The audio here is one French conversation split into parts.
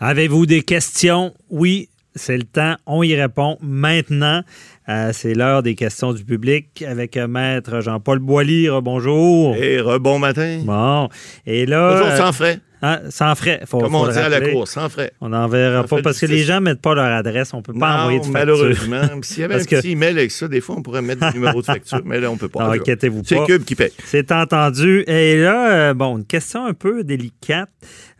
Avez-vous des questions? Oui, c'est le temps. On y répond maintenant. Euh, c'est l'heure des questions du public avec euh, Maître Jean-Paul Boilly. Bonjour. Et rebon matin. Bon. Et là. Toujours sans frais. Hein, sans frais. Faut, Comme on dit à la cour, sans frais. On n'enverra pas parce que les gens ne mettent pas leur adresse. On ne peut pas envoyer de facture. malheureusement. S'il y avait un petit email avec ça, des fois, on pourrait mettre le numéro de facture. Mais là, on ne peut pas. Inquiétez-vous pas. C'est Cube qui paye. C'est entendu. Et là, euh, bon, une question un peu délicate.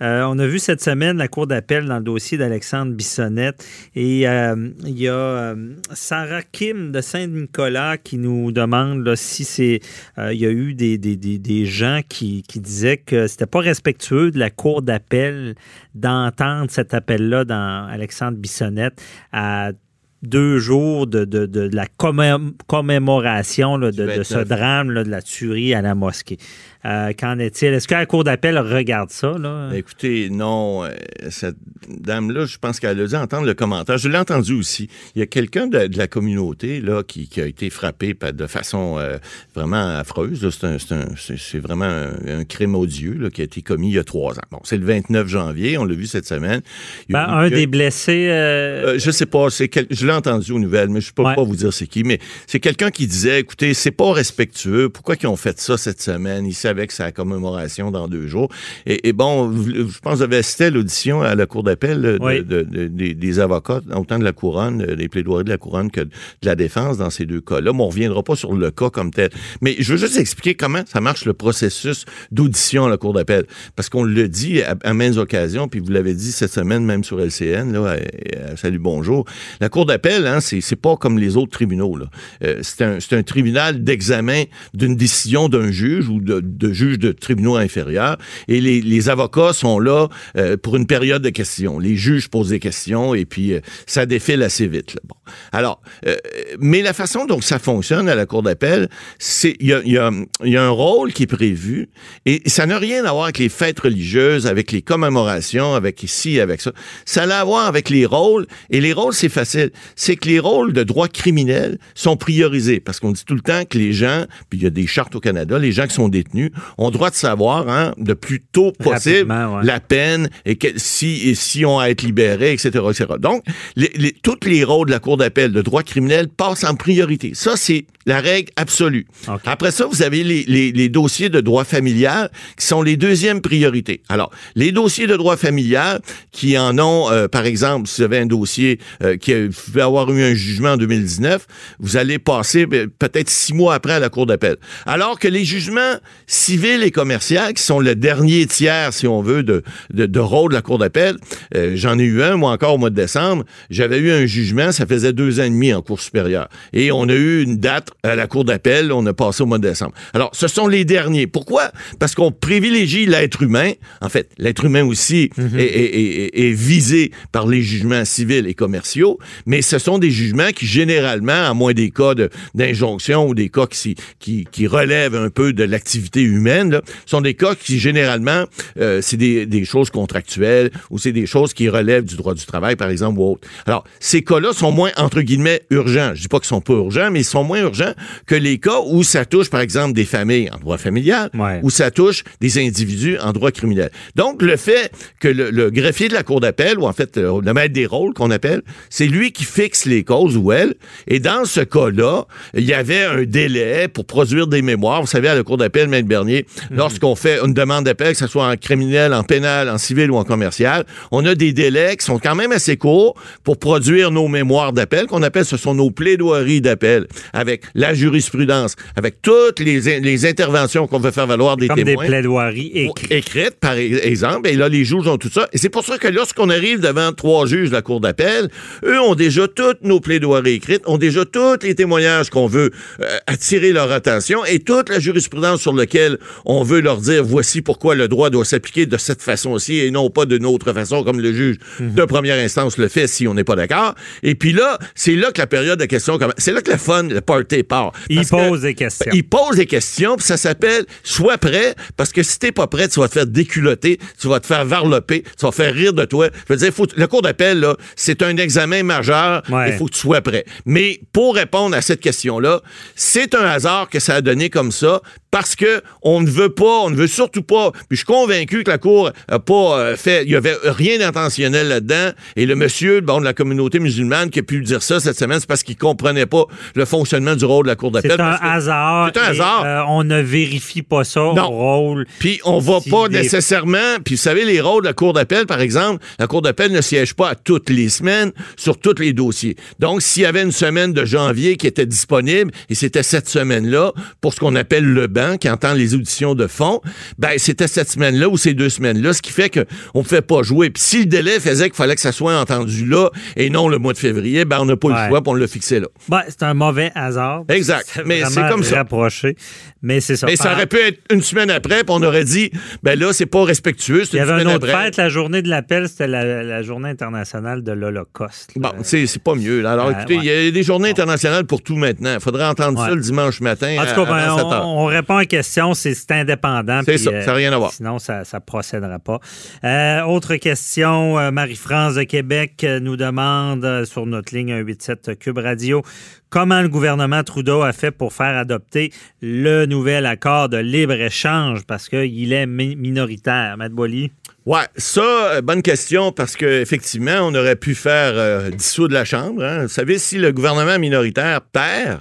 Euh, on a vu cette semaine la Cour d'appel dans le dossier d'Alexandre Bissonnette. Et euh, il y a Sarah Kim de Saint-Nicolas qui nous demande si c'est. il y a eu des, des, des, des gens qui, qui disaient que c'était pas respectueux de la cour d'appel d'entendre cet appel-là dans Alexandre Bissonnette à deux jours de, de, la commémoration de, ce drame de la tuerie à la mosquée. Euh, qu'en est-il? Est-ce que la Cour d'appel regarde ça? Là? Ben, écoutez, non. Euh, cette dame-là, je pense qu'elle a dû entendre le commentaire. Je l'ai entendu aussi. Il y a quelqu'un de, la communauté là, qui, a été frappé de façon euh, vraiment affreuse. C'est vraiment un, crime odieux là, qui a été commis il y a trois ans. Bon, c'est le 29 janvier. On l'a vu cette semaine. Ben, un des blessés... je sais pas. Je l'ai entendu aux nouvelles, mais je peux pas vous dire c'est qui. Mais c'est quelqu'un qui disait, écoutez, c'est pas respectueux. Pourquoi ils ont fait ça cette semaine? Ils avec sa commémoration dans deux jours. Et, bon, je pense que vous avez assisté l'audition à la Cour d'appel de, des, avocats, autant de la couronne, euh, des plaidoiries de la couronne que de la défense dans ces deux cas-là. Mais on reviendra pas sur le cas comme tel. Mais je veux juste expliquer comment ça marche le processus d'audition à la Cour d'appel. Parce qu'on le dit à, à maintes occasions, puis vous l'avez dit cette semaine même sur LCN, là, Salut Bonjour. La Cour d'appel, hein, c'est pas comme les autres tribunaux. Euh, c'est un, un tribunal d'examen d'une décision d'un juge ou de, de juges de tribunaux inférieurs. Et les, avocats sont là euh, pour une période de questions. Les juges posent des questions et puis euh, ça défile assez vite. Bon. Alors, euh, mais la façon dont ça fonctionne à la Cour d'appel, c'est il y a, y, a, y a, un rôle qui est prévu et ça n'a rien à voir avec les fêtes religieuses, avec les commémorations, avec ici, avec ça. Ça a à voir avec les rôles. Et les rôles, c'est facile. C'est que les rôles de droit criminel sont priorisés parce qu'on dit tout le temps que les gens, puis il y a des chartes au Canada, les gens qui sont détenus ont droit de savoir hein, le plus tôt possible la peine et que, si, et si on a être libéré, etc., etc. Donc, les, les, tous les rôles de la Cour d'appel de droit criminel passent en priorité. Ça, c'est la règle absolue. Après ça, vous avez les, les, les, dossiers de droit familial qui sont les deuxièmes priorités. Alors, les dossiers de droit familial qui en ont, euh, par exemple, si vous avez un dossier euh, qui va avoir eu un jugement en 2019, vous allez passer ben, peut-être six mois après à la Cour d'appel. Alors que les jugements civils et commerciaux, qui sont le dernier tiers, si on veut, de, de, de rôle de la Cour d'appel, euh, j'en ai eu un, moi encore au mois de décembre, j'avais eu un jugement, ça faisait deux ans et demi en Cour supérieure. Et on a eu une date à la Cour d'appel, on a passé au mois de décembre. Alors, ce sont les derniers. Pourquoi? Parce qu'on privilégie l'être humain. En fait, l'être humain aussi mhm. est, visé par les jugements civils et commerciaux, mais ce sont des jugements qui, généralement, à moins des cas d'injonction ou des cas qui, qui, qui relèvent un peu de l'activité humaine, sont des cas qui, généralement, euh, c'est des, des, choses contractuelles ou c'est des choses qui relèvent du droit du travail, par exemple, ou autre. Alors, ces cas-là sont moins, entre guillemets, urgents. Je dis pas qu'ils sont pas urgents, mais ils sont moins urgents que les cas où ça touche, par exemple, des familles en droit familial, où ça touche des individus en droit criminel. Donc, le fait que le, greffier de la Cour d'appel, ou en fait, euh, le maître des rôles qu'on appelle, c'est lui qui fixe les causes ou elle. Et dans ce cas-là, il y avait un délai pour produire des mémoires. Vous savez, à la Cour d'appel, Maître Mhm. lorsqu'on fait une demande d'appel, que ce soit en criminel, en pénal, en civil ou en commercial, on a des délais qui sont quand même assez courts pour produire nos mémoires d'appel, qu'on appelle, ce sont nos plaidoiries d'appel, avec la jurisprudence, avec toutes les, les interventions qu'on veut faire valoir des Comme témoins. des plaidoiries écrites. Écrites, par exemple. Et là, les juges ont tout ça. Et c'est pour ça que lorsqu'on arrive devant trois juges de la Cour d'appel, eux ont déjà toutes nos plaidoiries écrites, ont déjà tous les témoignages qu'on veut euh, attirer leur attention et toute la jurisprudence sur laquelle on veut leur dire voici pourquoi le droit doit s'appliquer de cette façon-ci et non pas d'une autre façon comme le juge mhm. de première instance le fait si on n'est pas d'accord. Et puis là, c'est là que la période de questions, c'est là que le fun, le party part. Il pose des questions. Il pose des questions, puis ça s'appelle sois prêt, parce que si t'es pas prêt, tu vas te faire déculoter, tu vas te faire varloper, tu vas faire rire de toi. Je veux dire, faut, le cours d'appel, là, c'est un examen majeur, il faut que tu sois prêt. Mais pour répondre à cette question-là, c'est un hasard que ça a donné comme ça, parce que on ne veut pas, on ne veut surtout pas. Puis je suis convaincu que la Cour n'a pas euh, fait, il y avait rien d'intentionnel là-dedans. Et le monsieur bon, de la communauté musulmane qui a pu dire ça cette semaine, c'est parce qu'il comprenait pas le fonctionnement du rôle de la Cour d'appel. C'est un hasard. C'est un hasard. Euh, on ne vérifie pas ça au rôle. Puis on va pas nécessairement. Puis vous savez, les rôles de la Cour d'appel, par exemple, la Cour d'appel ne siège pas à toutes les semaines sur tous les dossiers. Donc, s'il y avait une semaine de janvier qui était disponible, et c'était cette semaine-là, pour ce qu'on appelle le banc, qui entend les auditions de fond, ben c'était cette semaine-là ou ces deux semaines-là, ce qui fait qu'on ne pouvait pas jouer. Puis si le délai faisait qu'il fallait que ça soit entendu là et non le mois de février, ben on n'a pas le choix, puis on l'a fixé là. Ben, c'est un mauvais hasard. Exact. Mais c'est comme ça. Rapproché. Mais c'est ça. Mais ça aurait pu être une semaine après, puis on aurait dit, ben là, c'est pas respectueux. Il y avait une autre fête, la journée de l'appel, c'était la, journée internationale de l'Holocauste. Bon, c'est pas mieux. Alors, écoutez, il y a des journées internationales pour tout maintenant. Il faudrait entendre ça le dimanche matin. En tout cas, ben, on, répond à la question, c'est indépendant. C'est ça, ça n'a rien à voir. Sinon, ça ne procédera pas. Euh, autre question, euh, Marie-France de Québec euh, nous demande sur notre ligne 187 Cube Radio comment le gouvernement Trudeau a fait pour faire adopter le nouvel accord de libre-échange? Parce qu'il est minoritaire. Matt Boily. Ouais, ça, bonne question, parce qu'effectivement, on aurait pu faire dissoudre la Chambre. Hein. Vous savez, si le gouvernement minoritaire perd,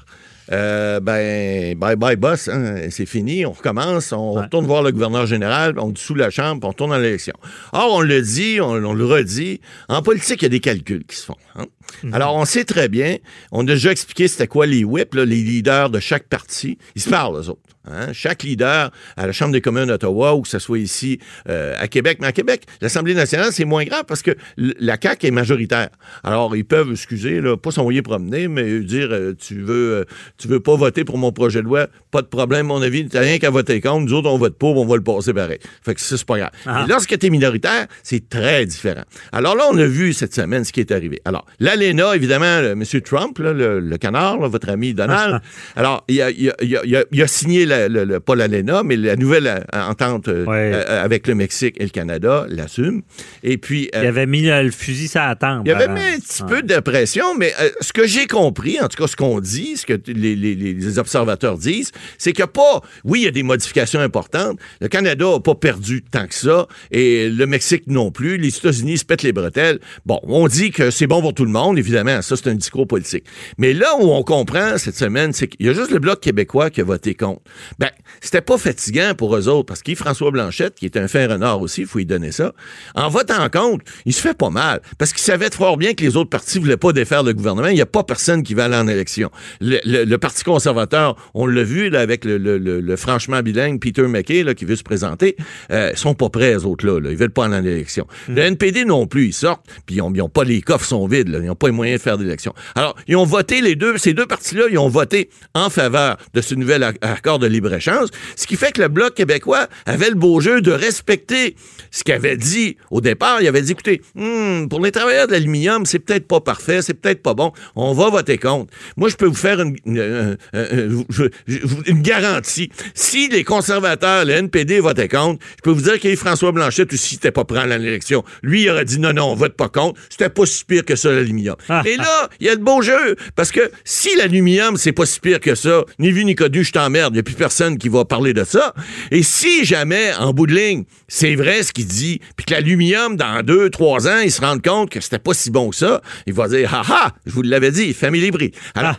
euh, ben, bye bye boss, hein, c'est fini, on recommence, on retourne voir le gouverneur général, on dissout la Chambre, on retourne dans l'élection. Or, on le dit, on, le redit, en politique, il y a des calculs qui se font. Hein. Mhm. Alors, on sait très bien, on a déjà expliqué c'était quoi les whips, les leaders de chaque parti, ils se parlent, eux autres. Hein? Chaque leader à la Chambre des communes d'Ottawa ou que ce soit ici euh, à Québec. Mais à Québec, l'Assemblée nationale, c'est moins grave parce que la CAQ est majoritaire. Alors, ils peuvent, excusez, là, pas s'envoyer promener, mais dire euh, tu veux euh, tu veux pas voter pour mon projet de loi, pas de problème, mon avis, t'as rien qu'à voter contre. Nous autres, on vote pour, on va le passer pareil. Fait que ça, c'est pas grave. Ah. lorsque tu es minoritaire, c'est très différent. Alors là, on a vu cette semaine ce qui est arrivé. Alors, l'ALENA, évidemment, M. Trump, le, canard, votre ami Donald, alors, il a, il a signé la le, pas l'ALENA, mais la nouvelle euh, entente euh, euh, avec le Mexique et le Canada l'assume. Et puis. il avait mis le fusil à la Il avait mis un petit peu de pression, mais ce que j'ai compris, en tout cas ce qu'on dit, ce que les, observateurs disent, c'est qu'il n'y a pas. Oui, il y a des modifications importantes. Le Canada n'a pas perdu tant que ça, et le Mexique non plus. Les États-Unis se pètent les bretelles. Bon, on dit que c'est bon pour tout le monde, évidemment. Ça, c'est un discours politique. Mais là où on comprend cette semaine, c'est qu'il y a juste le Bloc québécois qui a voté contre. Ben, c'était pas fatigant pour eux autres, parce qu'Yves-François Blanchette, qui est un fin renard aussi, il faut lui donner ça, en votant contre, il se fait pas mal, parce qu'il savait fort bien que les autres partis voulaient pas défaire le gouvernement. Il n'y a pas personne qui va aller en élection. Le, Parti conservateur, on l'a vu là, avec le, franchement bilingue Peter McKay, là, qui veut se présenter, euh, sont pas prêts, les autres-là. Là. Ils veulent pas aller en élection. Mm. Le NPD non plus, ils sortent, puis ils ont, pas les coffres sont vides, là. ils n'ont pas les moyens de faire d'élection. Alors, ils ont voté, les deux, ces deux partis-là, ils ont voté en faveur de ce nouvel accord de ce qui fait que le Bloc québécois avait le beau jeu de respecter ce qu'il avait dit au départ. Il avait dit, écoutez, hmm, pour les travailleurs de l'aluminium, c'est peut-être pas parfait, c'est peut-être pas bon, on va voter contre. Moi, je peux vous faire une, une, garantie. Si les conservateurs, le NPD votaient contre, je peux vous dire que François Blanchet aussi n'était pas prêt à l'élection. Lui, il aurait dit, non, non, on vote pas contre. C'était pas si pire que ça, l'aluminium. Et là, il y a le beau jeu, parce que si l'aluminium, c'est pas si pire que ça, ni vu ni connu, je t'emmerde, il n'y a plus personne qui va parler de ça. Et si jamais, en bout de ligne, c'est vrai ce qu'il dit, puis que l'aluminium, dans deux, trois ans, il se rend compte que c'était pas si bon que ça, il va dire, ha ha, je vous l'avais dit, famille bris. Alors,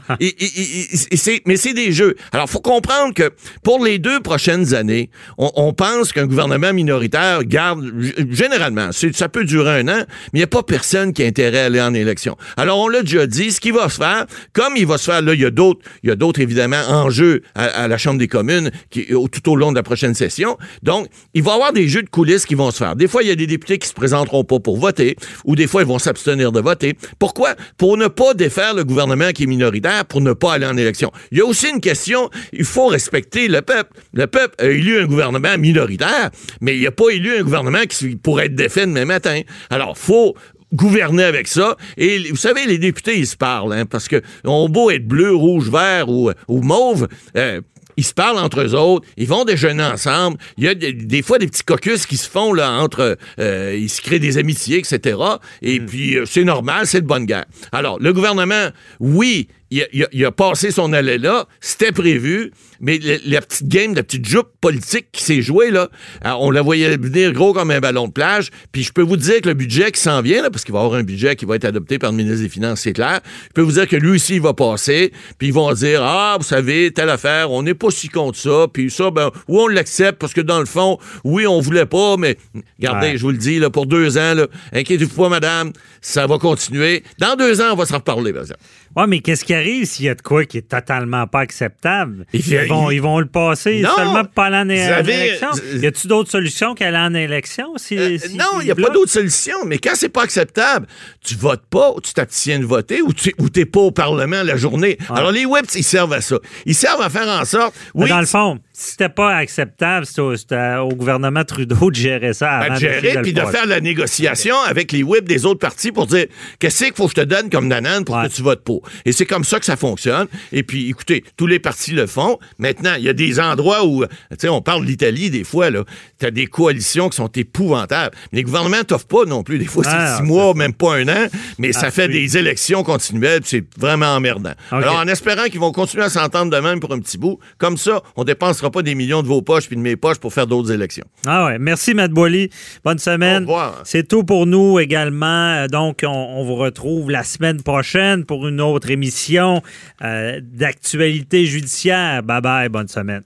mais c'est des jeux. Alors, faut comprendre que pour les deux prochaines années, on, pense qu'un gouvernement minoritaire garde, généralement, ça peut durer un an, mais il n'y a pas personne qui a intérêt à aller en élection. Alors, on l'a déjà dit, ce qui va se faire, comme il va se faire, là, il y a d'autres, il y a d'autres, évidemment, enjeux à, à la Chambre des communes, qui, tout au long de la prochaine session. Donc, il va y avoir des jeux de coulisses qui vont se faire. Des fois, il y a des députés qui se présenteront pas pour voter, ou des fois, ils vont s'abstenir de voter. Pourquoi? Pour ne pas défaire le gouvernement qui est minoritaire, pour ne pas aller en élection. Il y a aussi une question, il faut respecter le peuple. Le peuple a élu un gouvernement minoritaire, mais il n'a pas élu un gouvernement qui pourrait être défait demain matin. Alors, faut gouverner avec ça. Et vous savez, les députés, ils se parlent, hein, parce que on beau être bleu, rouge, vert ou, ou mauve, euh, ils se parlent entre eux autres, ils vont déjeuner ensemble. Il y a des, fois des petits caucus qui se font là entre, euh, ils se créent des amitiés, etc. Et hmm. puis euh, c'est normal, c'est de bonne guerre. Alors le gouvernement, oui, il a, passé son allée là, c'était prévu, mais la petite game, la petite jupe politique qui s'est jouée, là, euh, on la voyait venir gros comme un ballon de plage. Puis je peux vous dire que le budget qui s'en vient, là, parce qu'il va y avoir un budget qui va être adopté par le ministre des Finances, c'est clair, je peux vous dire que lui aussi, il va passer, puis ils vont dire, ah, vous savez, telle affaire, on n'est pas si contre ça, puis ça, ben, oui, on l'accepte, parce que dans le fond, oui, on voulait pas, mais regardez, je vous le dis, là, pour deux ans, inquiétez-vous pas, madame, ça va continuer. Dans deux ans, on va s'en reparler, par exemple. Oui, mais qu'est-ce qui arrive s'il y a de quoi qui est totalement pas acceptable? Ils, vont, ils vont le passer seulement pour pas aller en élection. Y a-t-il d'autres solutions qu'aller en élection? Euh, non, il n'y a pas d'autres solutions. Mais quand c'est pas acceptable, tu votes pas, ou tu t'abstiens de voter, ou tu n'es pas au Parlement la journée. Alors, les whips, ils servent à ça. Ils servent à faire en sorte. Oui, dans le fond, c'était pas acceptable, c'était au, gouvernement Trudeau de gérer ça avant de gérer, puis de faire la négociation avec les whips des autres partis pour dire qu'est-ce qu'il faut que je te donne comme nanane pour que tu votes pour? Et c'est comme ça que ça fonctionne. Et puis, écoutez, tous les partis le font. Maintenant, il y a des endroits où, tu sais, on parle de l'Italie des fois, là. Tu as des coalitions qui sont épouvantables. Mais les gouvernements t'offrent pas non plus. Des fois, c'est ah, six mois, même pas un an, mais ça ah, fait des élections continuelles, c'est vraiment emmerdant. Alors, en espérant qu'ils vont continuer à s'entendre de même pour un petit bout, comme ça, on dépensera pas des millions de vos poches puis de mes poches pour faire d'autres élections. Ah ouais. Merci, Matt Boily. Bonne semaine. Au revoir. C'est tout pour nous également. Donc, on vous retrouve la semaine prochaine pour une autre émission euh, d'actualité judiciaire. Bye bye, bonne semaine.